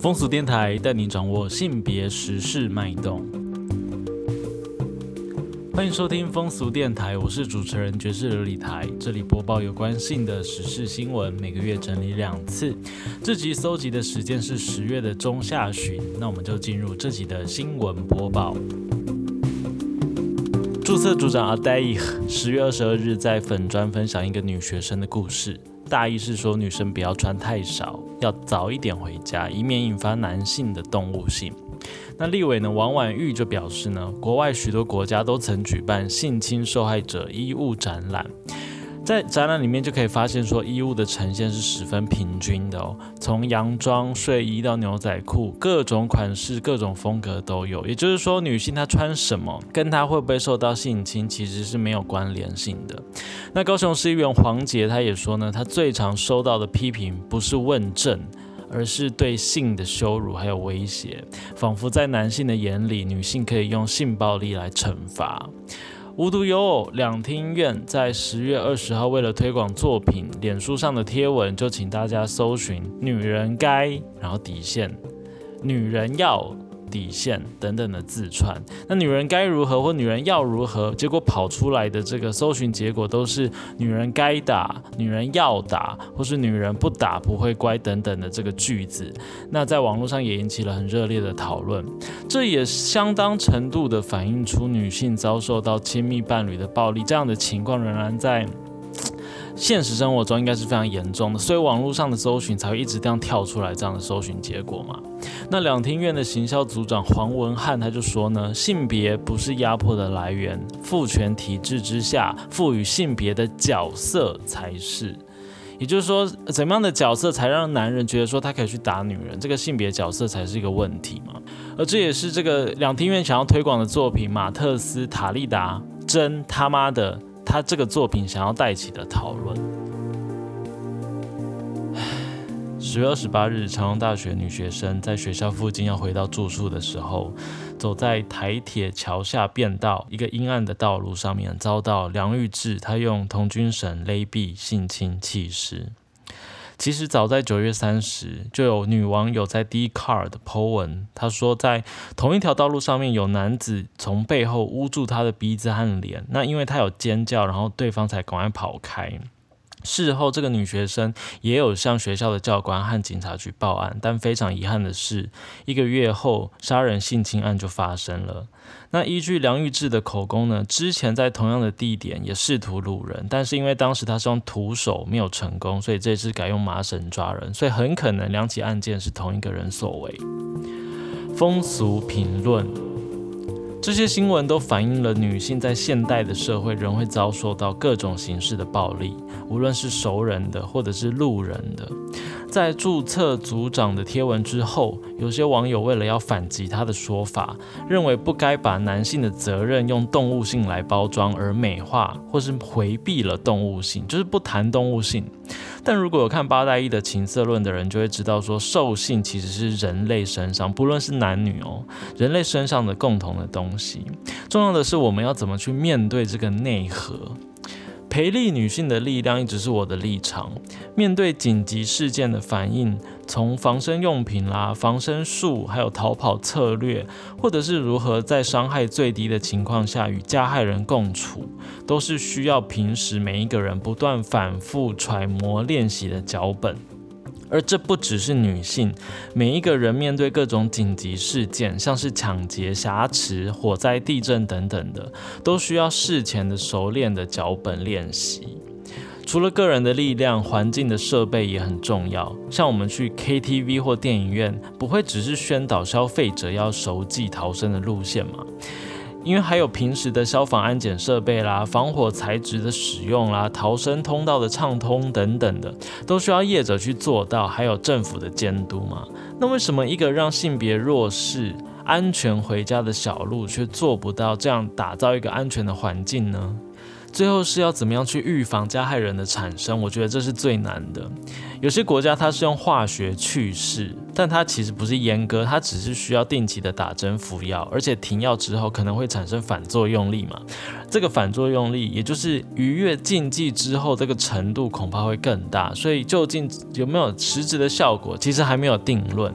风俗电台带你掌握性别时事脉动。欢迎收听风俗电台，我是主持人爵士琉璃台，这里播报有关性的时事新闻，每个月整理两次。这集搜集的时间是十月的中下旬，那我们就进入这集的新闻播报。注册组长阿黛伊十月二十二日在粉专分享一个女学生的故事，大意是说女生不要穿太少，要早一点回家，以免引发男性的动物性。那立委呢王婉玉就表示呢，国外许多国家都曾举办性侵受害者衣物展览。在展览里面就可以发现，说衣物的呈现是十分平均的哦，从洋装、睡衣到牛仔裤，各种款式、各种风格都有。也就是说，女性她穿什么，跟她会不会受到性侵，其实是没有关联性的。那高雄市议员黄杰他也说呢，他最常收到的批评不是问政，而是对性的羞辱还有威胁，仿佛在男性的眼里，女性可以用性暴力来惩罚。无独有偶，两厅院在十月二十号为了推广作品，脸书上的贴文就请大家搜寻“女人该”，然后底线“女人要”。底线等等的自传，那女人该如何或女人要如何？结果跑出来的这个搜寻结果都是女人该打、女人要打，或是女人不打不会乖等等的这个句子。那在网络上也引起了很热烈的讨论，这也相当程度的反映出女性遭受到亲密伴侣的暴力这样的情况仍然在。现实生活中应该是非常严重的，所以网络上的搜寻才会一直这样跳出来这样的搜寻结果嘛。那两厅院的行销组长黄文翰他就说呢，性别不是压迫的来源，父权体制之下赋予性别的角色才是。也就是说，怎么样的角色才让男人觉得说他可以去打女人，这个性别角色才是一个问题嘛。而这也是这个两厅院想要推广的作品《马特斯塔利达真他妈的》。他这个作品想要带起的讨论。十月二十八日，长隆大学女学生在学校附近要回到住处的时候，走在台铁桥下便道一个阴暗的道路上面，遭到梁玉志他用童军绳勒毙性侵弃尸。其实早在九月三十，就有女网友在 D Card 的 po 文，她说在同一条道路上面有男子从背后捂住她的鼻子和脸，那因为她有尖叫，然后对方才赶快跑开。事后，这个女学生也有向学校的教官和警察局报案，但非常遗憾的是，一个月后杀人性侵案就发生了。那依据梁玉志的口供呢，之前在同样的地点也试图掳人，但是因为当时他是用徒手没有成功，所以这次改用麻绳抓人，所以很可能两起案件是同一个人所为。风俗评论。这些新闻都反映了女性在现代的社会仍会遭受到各种形式的暴力，无论是熟人的或者是路人的。在注册组长的贴文之后，有些网友为了要反击他的说法，认为不该把男性的责任用动物性来包装而美化，或是回避了动物性，就是不谈动物性。但如果有看八代一的情色论的人，就会知道说，兽性其实是人类身上，不论是男女哦，人类身上的共同的东西。重要的是，我们要怎么去面对这个内核。培力女性的力量一直是我的立场。面对紧急事件的反应，从防身用品啦、防身术，还有逃跑策略，或者是如何在伤害最低的情况下与加害人共处，都是需要平时每一个人不断反复揣摩练习的脚本。而这不只是女性，每一个人面对各种紧急事件，像是抢劫、挟持、火灾、地震等等的，都需要事前的熟练的脚本练习。除了个人的力量，环境的设备也很重要。像我们去 KTV 或电影院，不会只是宣导消费者要熟记逃生的路线嘛？因为还有平时的消防安检设备啦、防火材质的使用啦、逃生通道的畅通等等的，都需要业者去做到，还有政府的监督嘛。那为什么一个让性别弱势安全回家的小路，却做不到这样打造一个安全的环境呢？最后是要怎么样去预防加害人的产生？我觉得这是最难的。有些国家它是用化学去势，但它其实不是阉割，它只是需要定期的打针服药，而且停药之后可能会产生反作用力嘛。这个反作用力，也就是逾越禁忌之后这个程度恐怕会更大。所以究竟有没有实质的效果，其实还没有定论。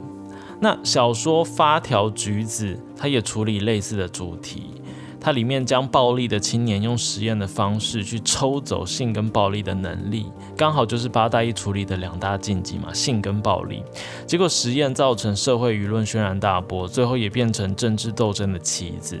那小说《发条橘子》它也处理类似的主题。它里面将暴力的青年用实验的方式去抽走性跟暴力的能力，刚好就是八大一处理的两大禁忌嘛，性跟暴力。结果实验造成社会舆论轩然大波，最后也变成政治斗争的棋子。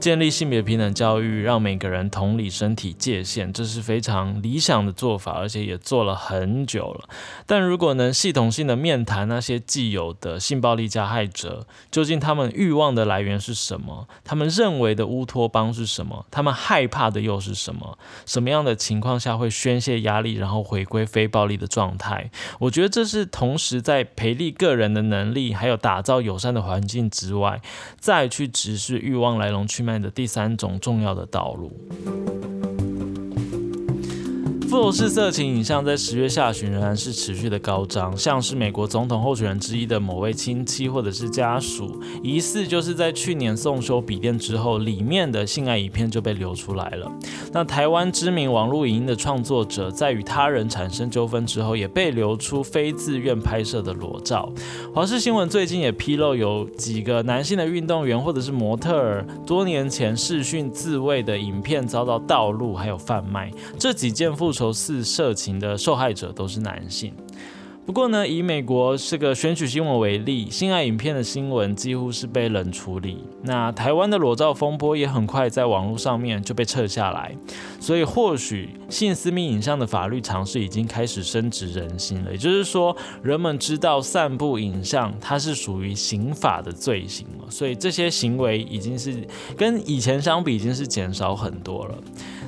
建立性别平等教育，让每个人同理身体界限，这是非常理想的做法，而且也做了很久了。但如果能系统性的面谈那些既有的性暴力加害者，究竟他们欲望的来源是什么？他们认为的乌托邦是什么？他们害怕的又是什么？什么样的情况下会宣泄压力，然后回归非暴力的状态？我觉得这是同时在培力个人的能力，还有打造友善的环境之外，再去直视欲望来龙去脉。的第三种重要的道路。复仇式色情影像在十月下旬仍然是持续的高涨，像是美国总统候选人之一的某位亲戚或者是家属，疑似就是在去年送修笔电之后，里面的性爱影片就被流出来了。那台湾知名网络影音的创作者，在与他人产生纠纷之后，也被流出非自愿拍摄的裸照。华视新闻最近也披露，有几个男性的运动员或者是模特儿，多年前视讯自慰的影片遭到盗录还有贩卖。这几件复仇。都是色情的受害者都是男性。不过呢，以美国这个选举新闻为例，性爱影片的新闻几乎是被冷处理。那台湾的裸照风波也很快在网络上面就被撤下来。所以或许性私密影像的法律尝试已经开始深植人心了。也就是说，人们知道散布影像它是属于刑法的罪行了。所以这些行为已经是跟以前相比已经是减少很多了。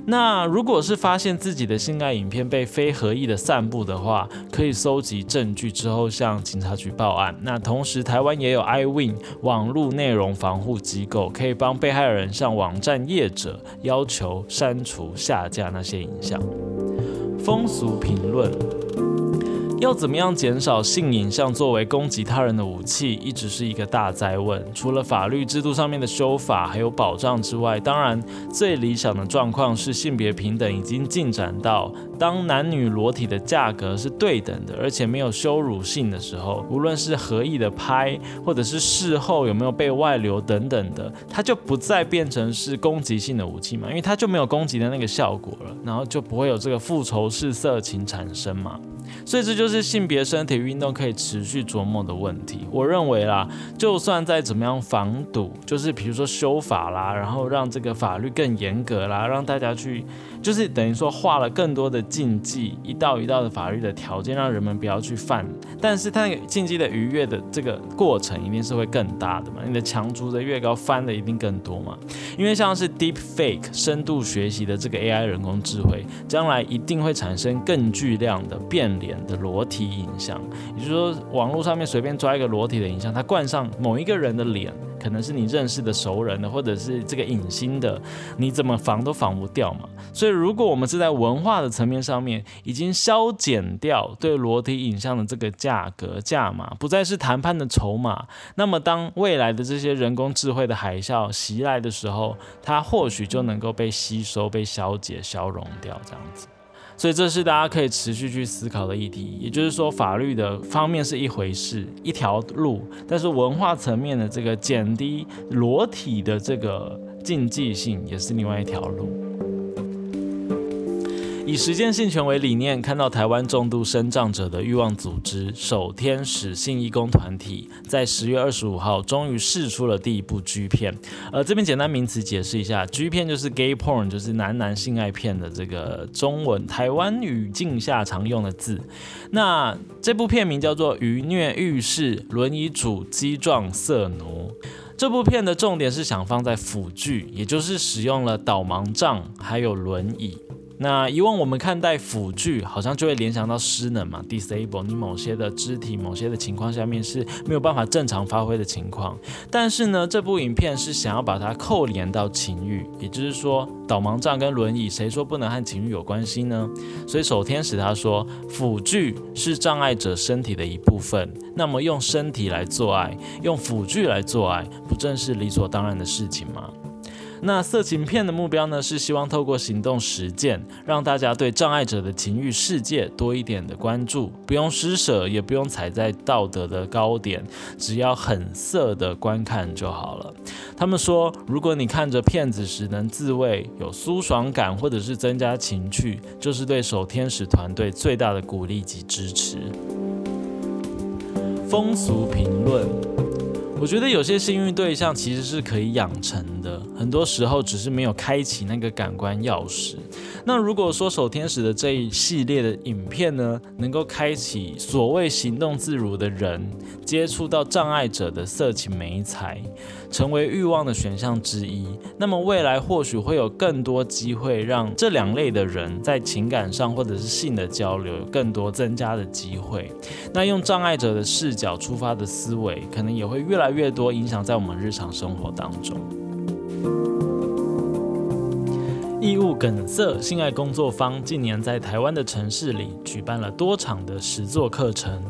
那如果是发现自己的性爱影片被非合意的散布的话，可以搜集证据之后向警察局报案。那同时，台湾也有 iWin 网络内容防护机构，可以帮被害人向网站业者要求删除、下架那些影像。风俗评论。要怎么样减少性影像作为攻击他人的武器，一直是一个大灾问。除了法律制度上面的修法还有保障之外，当然最理想的状况是性别平等已经进展到，当男女裸体的价格是对等的，而且没有羞辱性的时候，无论是合意的拍，或者是事后有没有被外流等等的，它就不再变成是攻击性的武器嘛，因为它就没有攻击的那个效果了，然后就不会有这个复仇式色情产生嘛。所以这就是性别身体运动可以持续琢磨的问题。我认为啦，就算再怎么样防堵，就是比如说修法啦，然后让这个法律更严格啦，让大家去。就是等于说画了更多的禁忌，一道一道的法律的条件，让人们不要去犯。但是它那个禁忌的逾越的这个过程一定是会更大的嘛？你的墙筑的越高，翻的一定更多嘛？因为像是 Deep Fake 深度学习的这个 AI 人工智慧，将来一定会产生更巨量的变脸的裸体影像。也就是说，网络上面随便抓一个裸体的影像，它冠上某一个人的脸。可能是你认识的熟人的，或者是这个隐形的，你怎么防都防不掉嘛。所以，如果我们是在文化的层面上面已经消减掉对裸体影像的这个价格价码，不再是谈判的筹码，那么当未来的这些人工智慧的海啸袭来的时候，它或许就能够被吸收、被消解、消融掉，这样子。所以这是大家可以持续去思考的议题，也就是说，法律的方面是一回事，一条路，但是文化层面的这个减低裸体的这个禁忌性，也是另外一条路。以实践性权为理念，看到台湾重度生障者的欲望组织守天使性义工团体，在十月二十五号终于试出了第一部 G 片。呃，这边简单名词解释一下，G 片就是 gay porn，就是男男性爱片的这个中文台湾语境下常用的字。那这部片名叫做《愚虐浴室轮椅主机撞色奴》。这部片的重点是想放在辅具，也就是使用了导盲杖还有轮椅。那以往我们看待辅具，好像就会联想到失能嘛，disable，你某些的肢体、某些的情况下面是没有办法正常发挥的情况。但是呢，这部影片是想要把它扣连到情欲，也就是说，导盲杖跟轮椅，谁说不能和情欲有关系呢？所以首天使他说，辅具是障碍者身体的一部分，那么用身体来做爱，用辅具来做爱，不正是理所当然的事情吗？那色情片的目标呢，是希望透过行动实践，让大家对障碍者的情欲世界多一点的关注，不用施舍，也不用踩在道德的高点，只要很色的观看就好了。他们说，如果你看着片子时能自慰、有舒爽感，或者是增加情趣，就是对守天使团队最大的鼓励及支持。风俗评论。我觉得有些幸运对象其实是可以养成的，很多时候只是没有开启那个感官钥匙。那如果说守天使的这一系列的影片呢，能够开启所谓行动自如的人接触到障碍者的色情美彩，成为欲望的选项之一，那么未来或许会有更多机会让这两类的人在情感上或者是性的交流有更多增加的机会。那用障碍者的视角出发的思维，可能也会越来。越多影响在我们日常生活当中。义务梗塞性爱工作坊近年在台湾的城市里举办了多场的实作课程，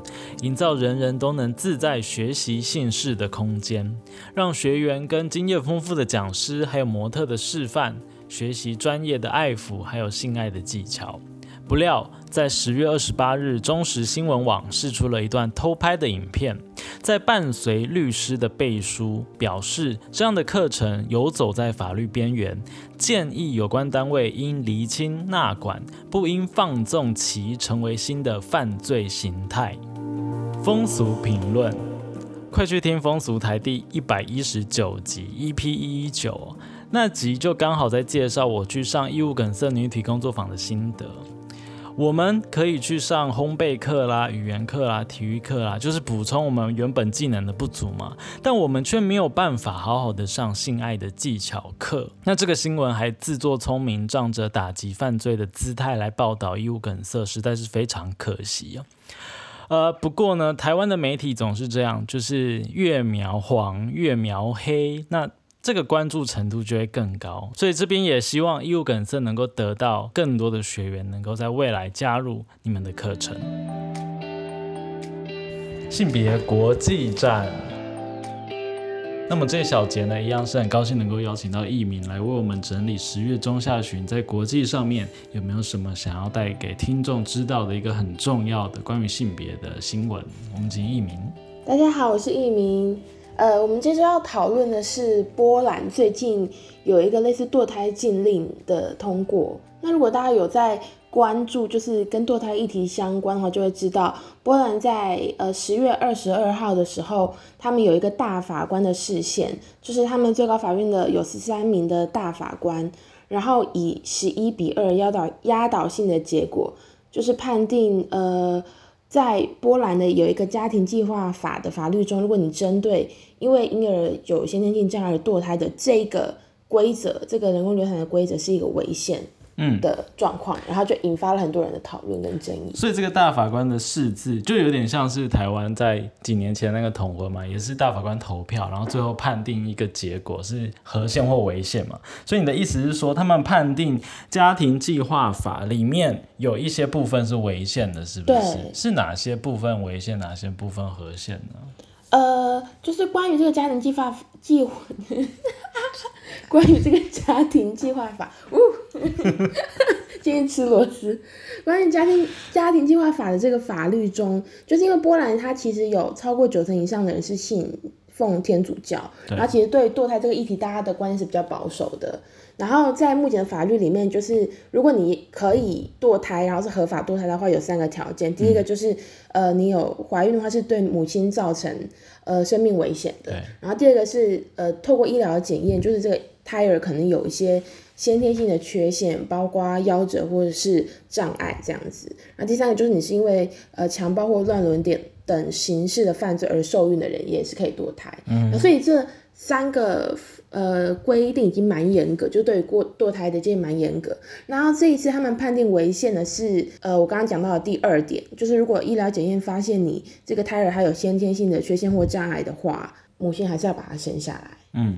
营造人人都能自在学习性事的空间，让学员跟经验丰富的讲师还有模特的示范，学习专业的爱抚还有性爱的技巧。不料，在十月二十八日，中时新闻网释出了一段偷拍的影片，在伴随律师的背书，表示这样的课程游走在法律边缘，建议有关单位应厘清纳管，不应放纵其成为新的犯罪形态。风俗评论，快去听风俗台第一百一十九集 EP 一一九，那集就刚好在介绍我去上义务梗塞女体工作坊的心得。我们可以去上烘焙课啦、语言课啦、体育课啦，就是补充我们原本技能的不足嘛。但我们却没有办法好好的上性爱的技巧课。那这个新闻还自作聪明，仗着打击犯罪的姿态来报道义务梗塞，实在是非常可惜啊。呃，不过呢，台湾的媒体总是这样，就是越描黄越描黑。那这个关注程度就会更高，所以这边也希望义务梗塞能够得到更多的学员，能够在未来加入你们的课程。性别国际站，那么这小节呢，一样是很高兴能够邀请到艺名来为我们整理十月中下旬在国际上面有没有什么想要带给听众知道的一个很重要的关于性别的新闻。我们请艺名。大家好，我是艺名。呃，我们接着要讨论的是波兰最近有一个类似堕胎禁令的通过。那如果大家有在关注，就是跟堕胎议题相关的话，就会知道波兰在呃十月二十二号的时候，他们有一个大法官的视线，就是他们最高法院的有十三名的大法官，然后以十一比二压倒压倒性的结果，就是判定呃。在波兰的有一个家庭计划法的法律中，如果你针对因为婴儿有先天性障碍而堕胎的这个规则，这个人工流产的规则是一个违宪。嗯的状况，然后就引发了很多人的讨论跟争议。所以这个大法官的释字就有点像是台湾在几年前那个统婚嘛，也是大法官投票，然后最后判定一个结果是合宪或违宪嘛。所以你的意思是说，他们判定家庭计划法里面有一些部分是违宪的，是不是？是哪些部分违宪，哪些部分合宪呢？呃，就是关于这个家庭计划计划。关于这个家庭计划法，呜，今天吃螺丝。关于家庭家庭计划法的这个法律中，就是因为波兰它其实有超过九成以上的人是信奉天主教，然后其实对堕胎这个议题，大家的观念是比较保守的。然后在目前的法律里面，就是如果你可以堕胎，然后是合法堕胎的话，有三个条件。第一个就是，呃，你有怀孕的话是对母亲造成呃生命危险的。然后第二个是，呃，透过医疗检验，就是这个胎儿可能有一些先天性的缺陷，包括夭折或者是障碍这样子。然后第三个就是你是因为呃强暴或乱伦点等刑事的犯罪而受孕的人，也是可以堕胎。嗯。所以这三个。呃，规定已经蛮严格，就对过堕胎的建议蛮严格。然后这一次他们判定违宪的是，呃，我刚刚讲到的第二点，就是如果医疗检验发现你这个胎儿还有先天性的缺陷或障碍的话，母亲还是要把它生下来。嗯，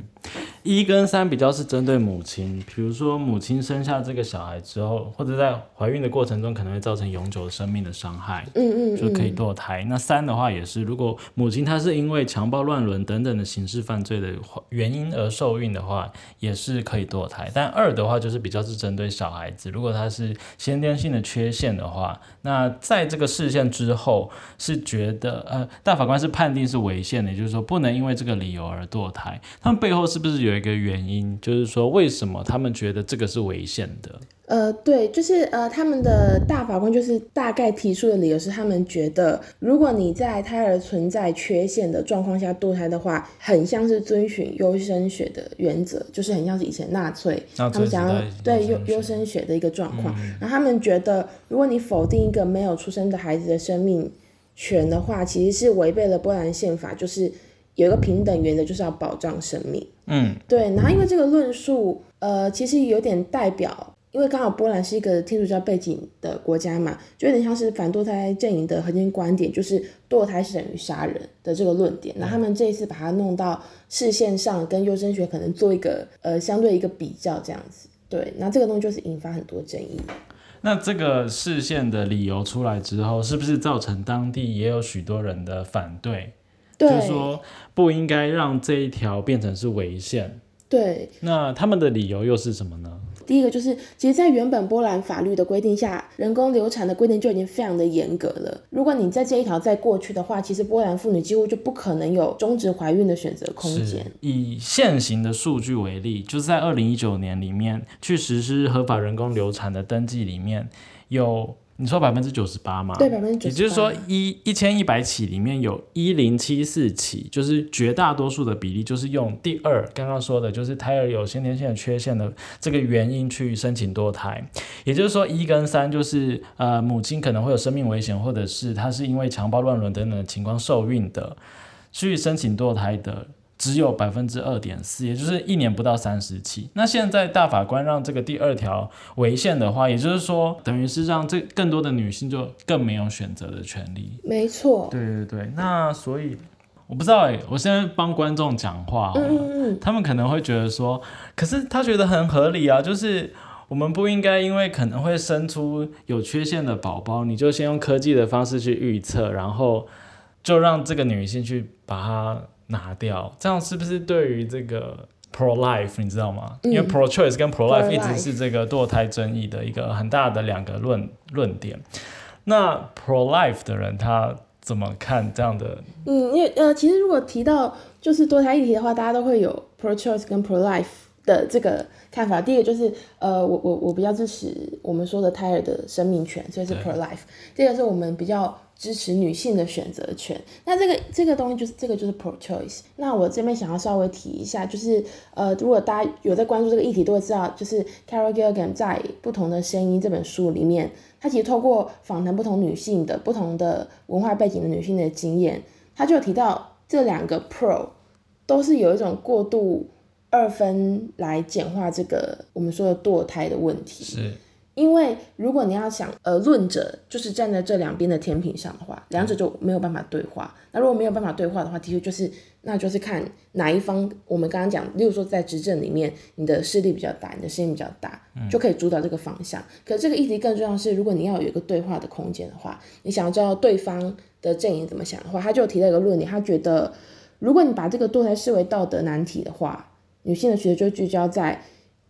一跟三比较是针对母亲，比如说母亲生下这个小孩之后，或者在怀孕的过程中可能会造成永久生命的伤害，嗯嗯，就可以堕胎。那三的话也是，如果母亲她是因为强暴、乱伦等等的刑事犯罪的原因而受孕的话，也是可以堕胎。但二的话就是比较是针对小孩子，如果他是先天性的缺陷的话，那在这个事件之后是觉得，呃，大法官是判定是违宪的，也就是说不能因为这个理由而堕胎。他们背后是不是有一个原因，就是说为什么他们觉得这个是违宪的？呃，对，就是呃，他们的大法官就是大概提出的理由是，他们觉得如果你在胎儿存在缺陷的状况下堕胎的话，很像是遵循优生学的原则，就是很像是以前纳粹他们想要对优优生学的一个状况。然后他们觉得，如果你否定一个没有出生的孩子的生命权的话，其实是违背了波兰宪法，就是有一个平等原则，就是要保障生命。嗯，对。然后因为这个论述，呃，其实有点代表。因为刚好波兰是一个天主教背景的国家嘛，就有点像是反堕胎阵营的核心观点，就是堕胎是等于杀人的这个论点。那他们这一次把它弄到视线上，跟优生学可能做一个呃相对一个比较这样子。对，那这个东西就是引发很多争议。那这个视线的理由出来之后，是不是造成当地也有许多人的反对？就是说不应该让这一条变成是违宪。对。那他们的理由又是什么呢？第一个就是，其实，在原本波兰法律的规定下，人工流产的规定就已经非常的严格了。如果你在这一条再过去的话，其实波兰妇女几乎就不可能有终止怀孕的选择空间。以现行的数据为例，就是在二零一九年里面去实施合法人工流产的登记里面有。你说百分之九十八吗？对，百分之九十八。也就是说，一一千一百起里面有一零七四起，就是绝大多数的比例，就是用第二刚刚说的，就是胎儿有先天性的缺陷的这个原因去申请堕胎。也就是说，一跟三就是呃母亲可能会有生命危险，或者是她是因为强暴、乱伦等等的情况受孕的，去申请堕胎的。只有百分之二点四，也就是一年不到三十起。那现在大法官让这个第二条违宪的话，也就是说，等于是让这更多的女性就更没有选择的权利。没错。对对对。那所以我不知道哎，我现在帮观众讲话，嗯他们可能会觉得说，可是他觉得很合理啊，就是我们不应该因为可能会生出有缺陷的宝宝，你就先用科技的方式去预测，然后就让这个女性去把它。拿掉，这样是不是对于这个 pro life 你知道吗？因为 pro choice 跟 pro life 一直是这个堕胎争议的一个很大的两个论论点。那 pro life 的人他怎么看这样的？嗯，因为呃，其实如果提到就是堕胎议题的话，大家都会有 pro choice 跟 pro life 的这个看法。第一个就是呃，我我我比较支持我们说的胎儿的生命权，所以是 pro life。第二个是我们比较。支持女性的选择权，那这个这个东西就是这个就是 pro choice。那我这边想要稍微提一下，就是呃，如果大家有在关注这个议题，都会知道，就是 Carol Gilligan 在《不同的声音》这本书里面，他其实透过访谈不同女性的不同的文化背景的女性的经验，他就提到这两个 pro 都是有一种过度二分来简化这个我们说的堕胎的问题。是。因为如果你要想，呃，论者就是站在这两边的天平上的话，两者就没有办法对话。那如果没有办法对话的话，的确就是，那就是看哪一方。我们刚刚讲，例如说在执政里面，你的势力比较大，你的声音比较大，就可以主导这个方向。可这个议题更重要是，如果你要有一个对话的空间的话，你想要知道对方的阵营怎么想的话，他就提到一个论点，他觉得，如果你把这个堕胎视为道德难题的话，女性的学就聚焦在。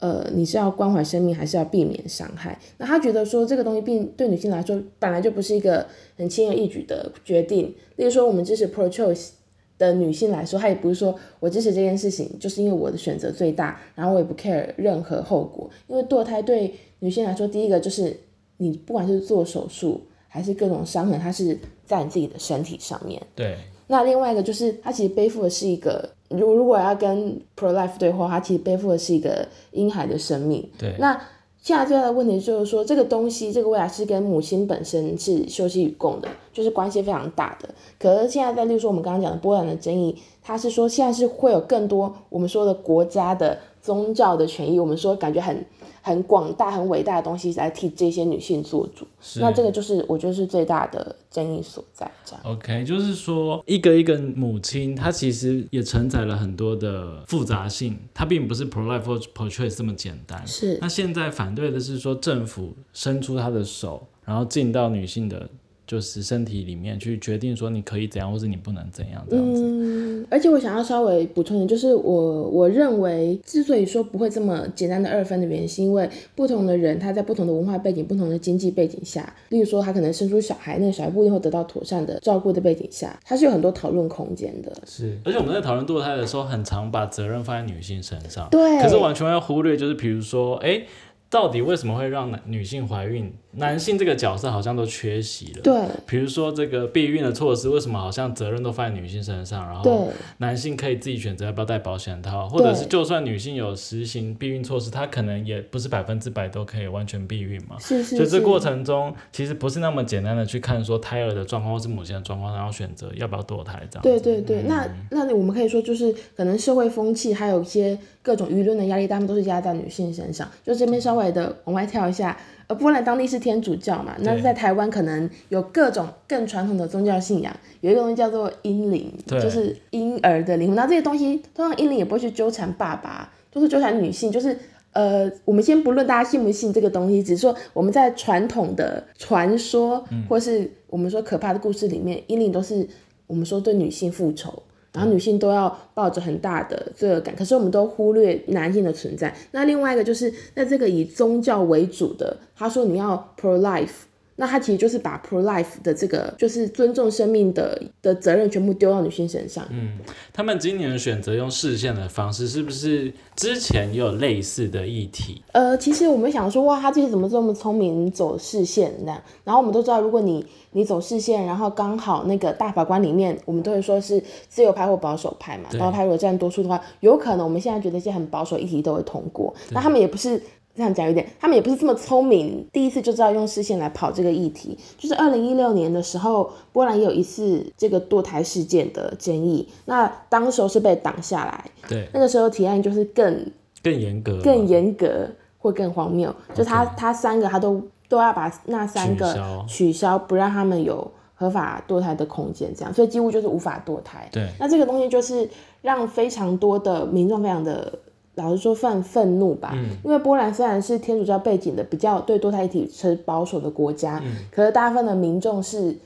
呃，你是要关怀生命，还是要避免伤害？那他觉得说这个东西，并对女性来说本来就不是一个很轻而易举的决定。例如说，我们支持 pro choice 的女性来说，她也不是说我支持这件事情，就是因为我的选择最大，然后我也不 care 任何后果。因为堕胎对女性来说，第一个就是你不管是做手术还是各种伤痕，它是在你自己的身体上面。对。那另外一个就是，他其实背负的是一个。如如果要跟 pro life 对话，他其实背负的是一个婴孩的生命。对。那现在最大的问题就是说，这个东西，这个未来是跟母亲本身是休息与共的，就是关系非常大的。可是现在在，例如说我们刚刚讲的波兰的争议，它是说现在是会有更多我们说的国家的宗教的权益，我们说感觉很很广大、很伟大的东西来替这些女性做主。是那这个就是我觉得是最大的争议所在。这样 OK，就是说，一个一个母亲，她其实也承载了很多的复杂性，她并不是 pro life or pro choice 这么简单。是那现在反对的是说，政府伸出他的手，然后进到女性的就是身体里面去决定说你可以怎样，或是你不能怎样这样子。嗯，而且我想要稍微补充一点，就是我我认为之所以说不会这么简单的二分的原因，是因为不同的人他在不同的文化背景、不同的经济背景下，例如说他可能生出小孩，那个小孩不一定会得到妥善的照顾的背景下，他是有很多讨论空间的。是，而且我们在讨论堕胎的时候，很常把责任放在女性身上，对，可是完全要忽略，就是比如说，哎，到底为什么会让男女性怀孕？男性这个角色好像都缺席了。对比如说这个避孕的措施，为什么好像责任都放在女性身上，然后男性可以自己选择要不要戴保险套，或者是就算女性有实行避孕措施，她可能也不是百分之百都可以完全避孕嘛。是是是，所以这过程中其实不是那么简单的去看说胎儿的状况或是母亲的状况，然后选择要不要堕胎这样。对对对，那嗯那我们可以说，就是可能社会风气，还有一些各种舆论的压力，他们都是压在女性身上。就这边稍微的往外跳一下，呃，波兰当地是天主教嘛，那在台湾可能有各种更传统的宗教信仰，有一个东西叫做婴灵，就是婴儿的灵魂。那这些东西，通常婴灵也不会去纠缠爸爸，都是纠缠女性，就是。呃，我们先不论大家信不信这个东西，只是说我们在传统的传说，或是我们说可怕的故事里面，婴灵都是我们说对女性复仇，然后女性都要抱着很大的罪恶感，可是我们都忽略男性的存在。那另外一个就是，那这个以宗教为主的，他说你要 pro life，那他其实就是把 pro life 的这个就是尊重生命的的责任全部丢到女性身上。嗯他们今年选择用视线的方式，是不是之前也有类似的议题？呃，其实我们想说，哇，他这些怎么这么聪明，走视线那样。然后我们都知道，如果你你走视线，然后刚好那个大法官里面，我们都会说是自由派或保守派嘛。对保守派如果占多数的话，有可能我们现在觉得一些很保守议题都会通过。那他们也不是。这样讲有点，他们也不是这么聪明，第一次就知道用视线来跑这个议题。就是二零一六年的时候，波兰也有一次这个堕胎事件的争议，那当时候是被挡下来。对，那个时候提案就是更更严格，更严格或更荒谬，就他他三个他都都要把那三个取消取消，不让他们有合法堕胎的空间，这样，所以几乎就是无法堕胎。对那这个东西就是让非常多的民众非常的。老实说，犯愤怒吧，因为波兰虽然是天主教背景的，比较对堕胎议题持保守的国家，可是大部分的民众是，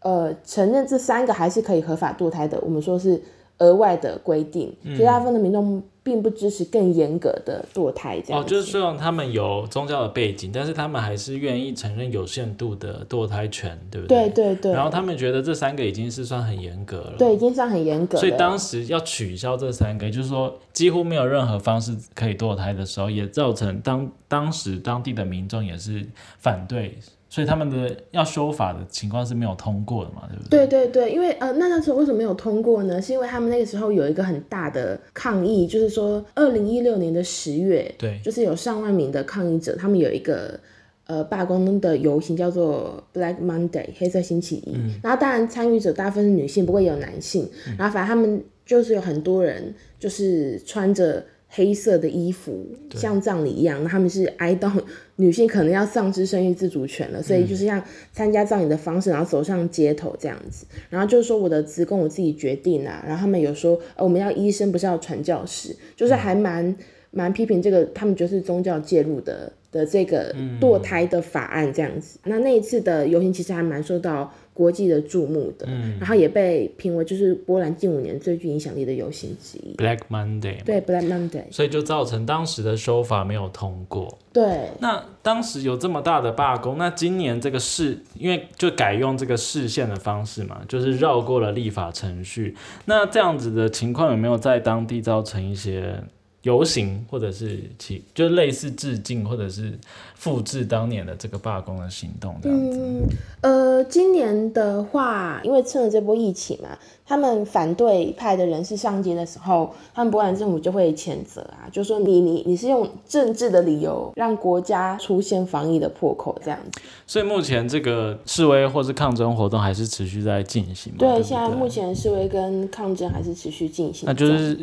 呃，承认这三个还是可以合法堕胎的。我们说是额外的规定，所以大部分的民众并不支持更严格的堕胎这样哦，就是虽然他们有宗教的背景，但是他们还是愿意承认有限度的堕胎权，对不对对对对，然后他们觉得这三个已经是算很严格了。对已经算很严格。所以当时要取消这三个，也就是说几乎没有任何方式可以堕胎的时候，也造成当当时当地的民众也是反对，所以他们的要修法的情况是没有通过的嘛，对不对？对对对，因为呃，那那时候为什么没有通过呢？是因为他们那个时候有一个很大的抗议，就是说，二零一六年的十月，对就是有上万名的抗议者，他们有一个呃罢工的游行，叫做 Black Monday 黑色星期一。然后当然参与者大部分是女性，不过也有男性。然后反正他们就是有很多人就是穿着。黑色的衣服像葬礼一样，那他们是哀悼 女性可能要丧失生育自主权了，所以就是像参加葬礼的方式，然后走上街头这样子，然后就是说我的子宫我自己决定啊，然后他们有说，呃，我们要医生不是要传教士，就是还蛮蛮批评这个他们觉得是宗教介入的的这个堕胎的法案这样子。那那一次的游行其实还蛮受到国际的注目的，然后也被评为就是波兰近五年最具影响力的游行之一。Black Monday，对，Black Monday，所以就造成当时的修法没有通过。对，那当时有这么大的罢工，那今年这个视，因为就改用这个视线的方式嘛，就是绕过了立法程序。那这样子的情况有没有在当地造成一些游行，或者是其就类似致敬，或者是复制当年的这个罢工的行动这样子？嗯，呃，今年的话，因为趁着这波疫情嘛，他们反对派的人士上街的时候，他们波兰政府就会谴责啊，就说你你你是用政治的理由让国家出现防疫的破口这样子。所以目前这个示威或是抗争活动还是持续在进行嘛？对现在目前示威跟抗争还是持续进行。那就是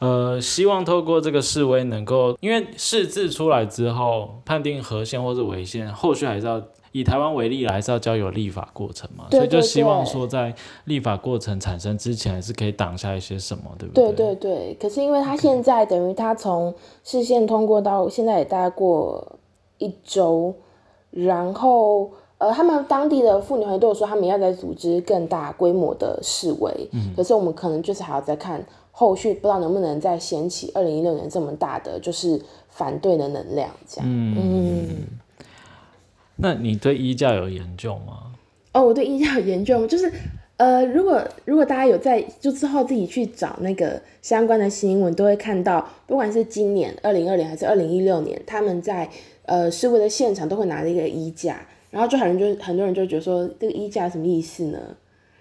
呃，希望透过这个示威能够，因为释字出来之后，判定合宪或是违宪，后续还是要以台湾为例啦，还是要交由立法过程嘛，对所以就希望对。说在立法过程产生之前，还是可以挡下一些什么，对不对对？对对，可是因为他现在等于他从视线通过到现在也大概过一周，然后呃，他们当地的妇女团体都有说他们要在组织更大规模的示威，可是我们可能就是还要再看后续，不知道能不能再掀起二零一六年这么大的就是反对的能量，这样。嗯那你对衣架有研究吗？哦，我对衣架有研究，就是呃，如果如果大家有在就之后自己去找那个相关的新闻，都会看到，不管是今年二零二零还是二零一六年，他们在呃示威的现场都会拿着一个衣架，然后就很多人就很多人就觉得说这个衣架什么意思呢？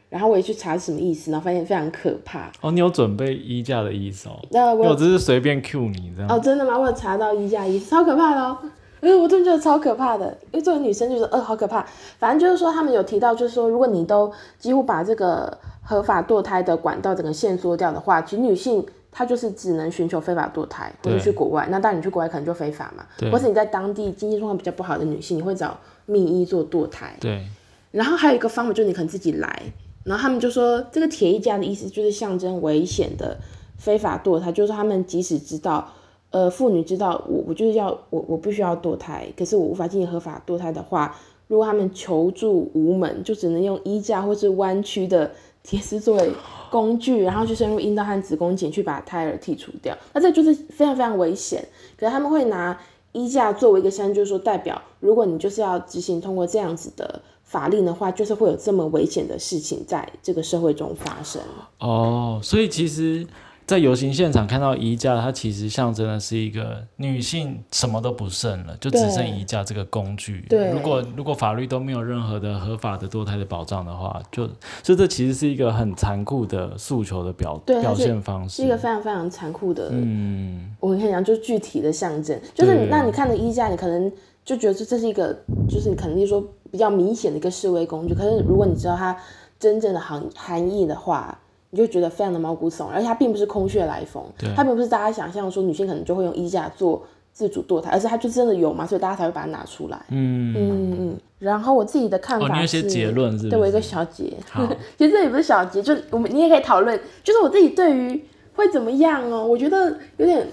然后我也去查是什么意思，然后发现非常可怕。哦，你有准备衣架的意思哦？那我我只是随便 Q 你这样。哦，真的吗？我有查到衣架意思，超可怕的哦。呃，我真的觉得超可怕的，因为作为女生就是，呃，好可怕。反正就是说，他们有提到，就是说，如果你都几乎把这个合法堕胎的管道整个限缩掉的话，其实女性她就是只能寻求非法堕胎，或者对去国外。那当然，你去国外可能就非法嘛，或是你在当地经济状况比较不好的女性，你会找秘医做堕胎。对，然后还有一个方法就是你可能自己来，然后他们就说这个铁衣架的意思就是象征危险的非法堕胎，就是他们即使知道，呃，妇女知道我我就是要我我必须要堕胎，可是我无法进行合法堕胎的话，如果他们求助无门，就只能用衣架或是弯曲的铁丝作为工具，然后去深入阴道和子宫颈去把胎儿剔除掉，那这就是非常非常危险。可是他们会拿衣架作为一个象征，就是说代表，如果你就是要执行通过这样子的法令的话，就是会有这么危险的事情在这个社会中发生。哦，所以其实，在游行现场看到衣架，它其实象征的是一个女性什么都不剩了，就只剩对衣架这个工具。对如果如果法律都没有任何的合法的堕胎的保障的话，就所以这其实是一个很残酷的诉求的表表现方式是一。个非常非常残酷的，嗯，我跟你讲，就是具体的象征，就是你那你看的衣架，你可能就觉得这这是一个，就是你可能就说比较明显的一个示威工具，可是如果你知道它真正的含含义的话。你就觉得非常的毛骨悚然，而且它并不是空穴来风，它并不是大家想象说女性可能就会用衣架做自主堕胎，而是它就真的有嘛，所以大家才会把它拿出来。嗯嗯嗯。然后我自己的看哦，法是，你有些结论是？对我一个小结，好 其实这也不是小结，就我们你也可以讨论，就是我自己对于会怎么样哦，我觉得有点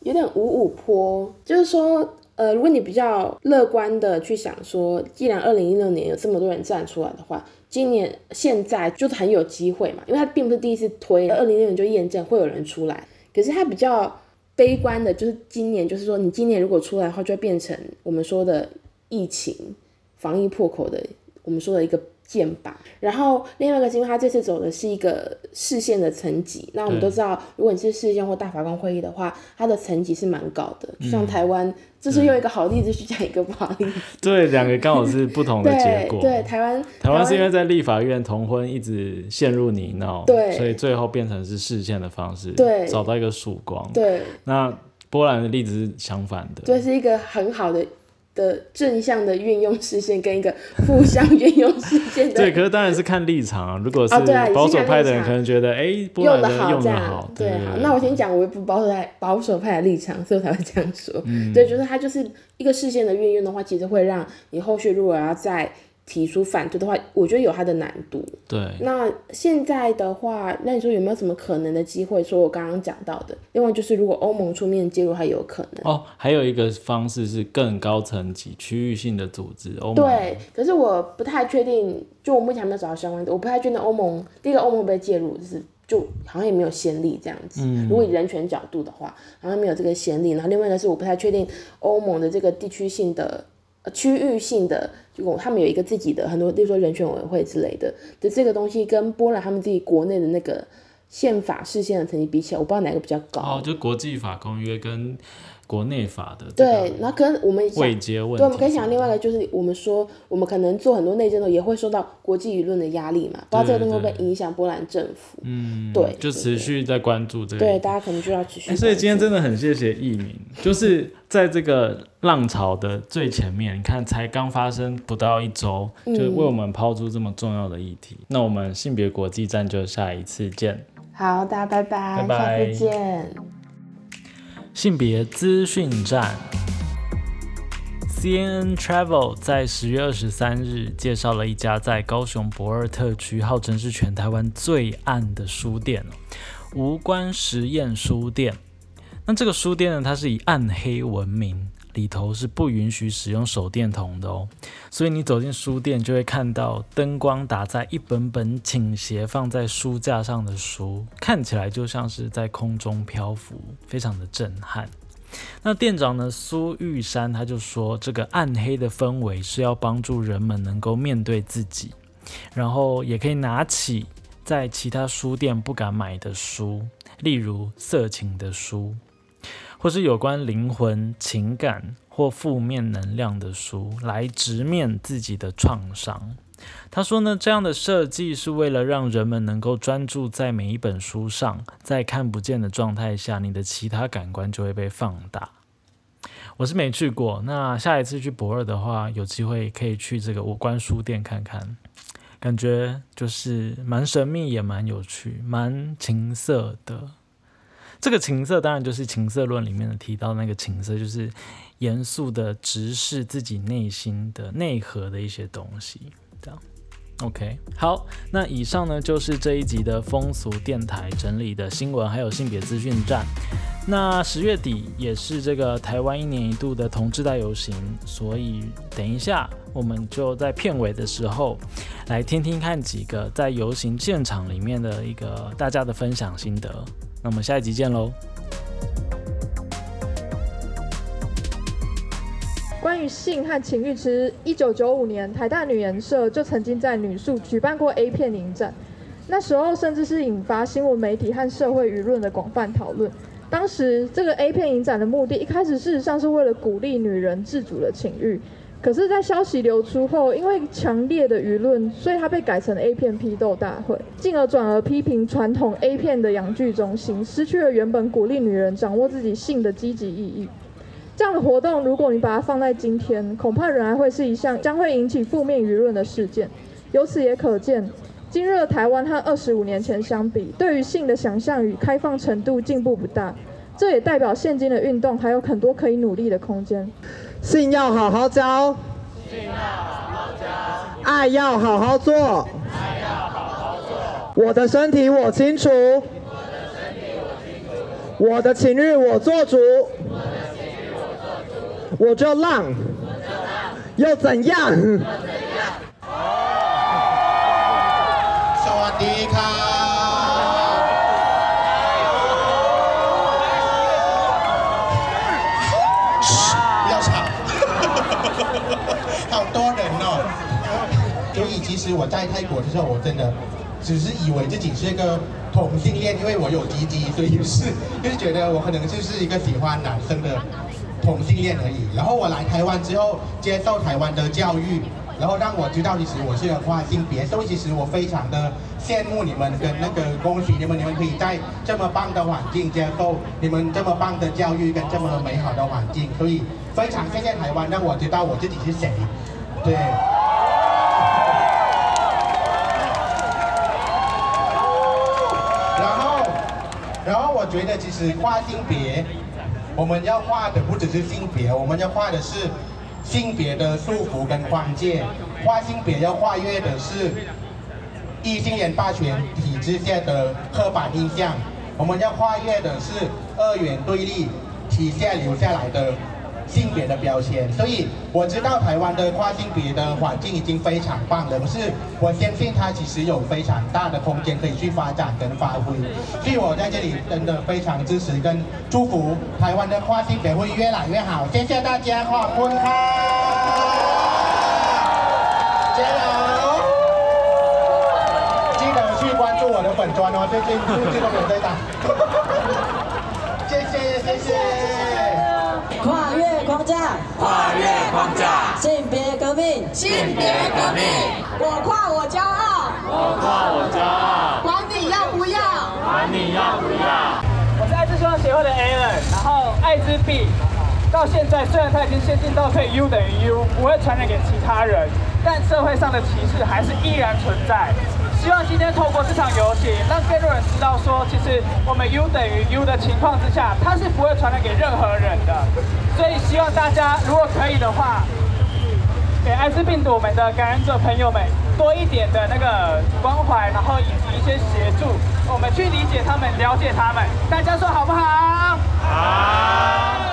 有点五五坡，就是说。呃，如果你比较乐观的去想说，既然二零一六年有这么多人站出来的话，今年现在就是很有机会嘛，因为他并不是第一次推，二零一六年就验证会有人出来。可是他比较悲观的就是今年，就是说你今年如果出来的话，就会变成我们说的疫情防疫破口的，我们说的一个剑拔。然后另外一个是因为他这次走的是一个视线的层级，那我们都知道，如果你是视线或大法官会议的话，它的层级是蛮高的。就像台湾，这是用一个好例子去讲一个不好例子。对，两个刚好是不同的结果。对对，台湾台湾是因为在立法院同婚一直陷入泥淖，对所以最后变成是视线的方式，对找到一个曙光。对那波兰的例子是相反的，对是一个很好的。的正向的运用视线跟一个负向运用视线的 对，可是当然是看立场啊。如果是保守派的人，可能觉得，哎，欸用的好用好这样，的好，对，对好，那我先讲我不保守派保守派的立场，所以我才会这样说。嗯对，就是它就是一个视线的运用的话，其实会让你后续如果要再提出反对的话，我觉得有它的难度。对那现在的话，那你说有没有什么可能的机会？说我刚刚讲到的，另外就是如果欧盟出面介入，还有可能。哦，还有一个方式是更高层级、区域性的组织，欧盟对，可是我不太确定，就我目前还没有找到相关的，我不太确定欧盟第一个欧盟会不会介入，就是就好像也没有先例这样子。如果以人权角度的话，好像没有这个先例。然后另外一个是我不太确定欧盟的这个地区性的、呃区域性的，就他们有一个自己的很多，例如说人权委员会之类的的这个东西，跟波兰他们自己国内的那个宪法视线的成绩比起来，我不知道哪个比较高。哦，就国际法公约跟国内法的这对个，然后可能我们想位阶问题，对，我们可以想另外一个，就是我们说，我们可能做很多内政的，也会受到国际舆论的压力嘛，不知道这个东西会不会影响波兰政府？嗯，对，就持续在关注这个对，大家可能就要持续所以今天真的很谢谢艺名，就是在这个浪潮的最前面，你看才刚发生不到一周，嗯就为我们抛出这么重要的议题。那我们性别国际站就下一次见。好，大家拜拜，拜拜下次见。性别资讯站，CNN Travel 在十月二十三日介绍了一家在高雄博尔特区，号称是全台湾最暗的书店——无关实验书店。那这个书店呢，它是以暗黑闻名。里头是不允许使用手电筒的哦，所以你走进书店就会看到灯光打在一本本倾斜放在书架上的书，看起来就像是在空中漂浮，非常的震撼。那店长呢，苏玉山他就说，这个暗黑的氛围是要帮助人们能够面对自己，然后也可以拿起在其他书店不敢买的书，例如色情的书。或是有关灵魂、情感或负面能量的书，来直面自己的创伤。他说呢，这样的设计是为了让人们能够专注在每一本书上，在看不见的状态下，你的其他感官就会被放大。我是没去过，那下一次去博尔的话，有机会可以去这个五官书店看看，感觉就是蛮神秘，也蛮有趣，蛮情色的。这个情色当然就是情色论里面的提到那个情色，就是严肃的直视自己内心的内核的一些东西，这样。OK，好，那以上呢就是这一集的风俗电台整理的新闻，还有性别资讯站。那十月底也是这个台湾一年一度的同志大游行，所以等一下我们就在片尾的时候来听听看几个在游行现场里面的一个大家的分享心得。那我们下一集见喽。关于性和情欲，其实一九九五年台大女研社就曾经在女宿举办过 A 片影展，那时候甚至是引发新闻媒体和社会舆论的广泛讨论。当时这个 A 片影展的目的，一开始事实上是为了鼓励女人自主的情欲。可是，在消息流出后，因为强烈的舆论，所以它被改成 A 片批斗大会，进而转而批评传统 A 片的养剧中心，失去了原本鼓励女人掌握自己性的积极意义。这样的活动，如果你把它放在今天，恐怕仍然会是一项将会引起负面舆论的事件。由此也可见，今日的台湾和二十五年前相比，对于性的想象与开放程度进步不大。这也代表现今的运动还有很多可以努力的空间。性要好好教，性要好好教，爱要好好做，爱要好好做。我的身体我清楚，我的身体我清楚。我的情欲我做主，我的情欲我做主。我就浪，我就浪，又怎样？又怎样？สวัสดีครั 其实我在泰国的时候，我真的只是以为自己是一个同性恋，因为我有鸡鸡，所以是就是觉得我可能就是一个喜欢男生的同性恋而已。然后我来台湾之后，接受台湾的教育，然后让我知道其实我是个跨性别，所以其实我非常的羡慕你们，跟那个恭喜你们，你们可以在这么棒的环境接受你们这么棒的教育跟这么美好的环境，所以。非常谢谢台湾，让我知道我自己是谁。对。然后我觉得其实画性别，我们要画的不只是性别，我们要画的是性别的束缚跟框界。画性别要跨越的是异性恋霸权体制下的刻板印象，我们要跨越的是二元对立体下留下来的。性别的标签，所以我知道台湾的跨性别的环境已经非常棒了，可是我相信它其实有非常大的空间可以去发展跟发挥，所以我在这里真的非常支持跟祝福台湾的跨性别会越来越好，谢谢大家，好，坤哈，加油，记得去关注我的粉砖哦，最近最近都有在打，跨越框架，性别革命，性别革命，我跨我骄傲，我跨我骄傲，管你要不要，管你要不要。我是艾滋希望协会的 Alan，然后艾滋病到现在虽然它已经先进到可以 U 等于 U，不会传染给其他人，但社会上的歧视还是依然存在。希望今天透过这场游戏，让更多人知道说，其实我们 U 等于 U 的情况之下，它是不会传染给任何人的。所以希望大家如果可以的话，给艾滋病毒我们的感染者朋友们多一点的那个关怀，然后以及一些协助，我们去理解他们，了解他们。大家说好不好？好。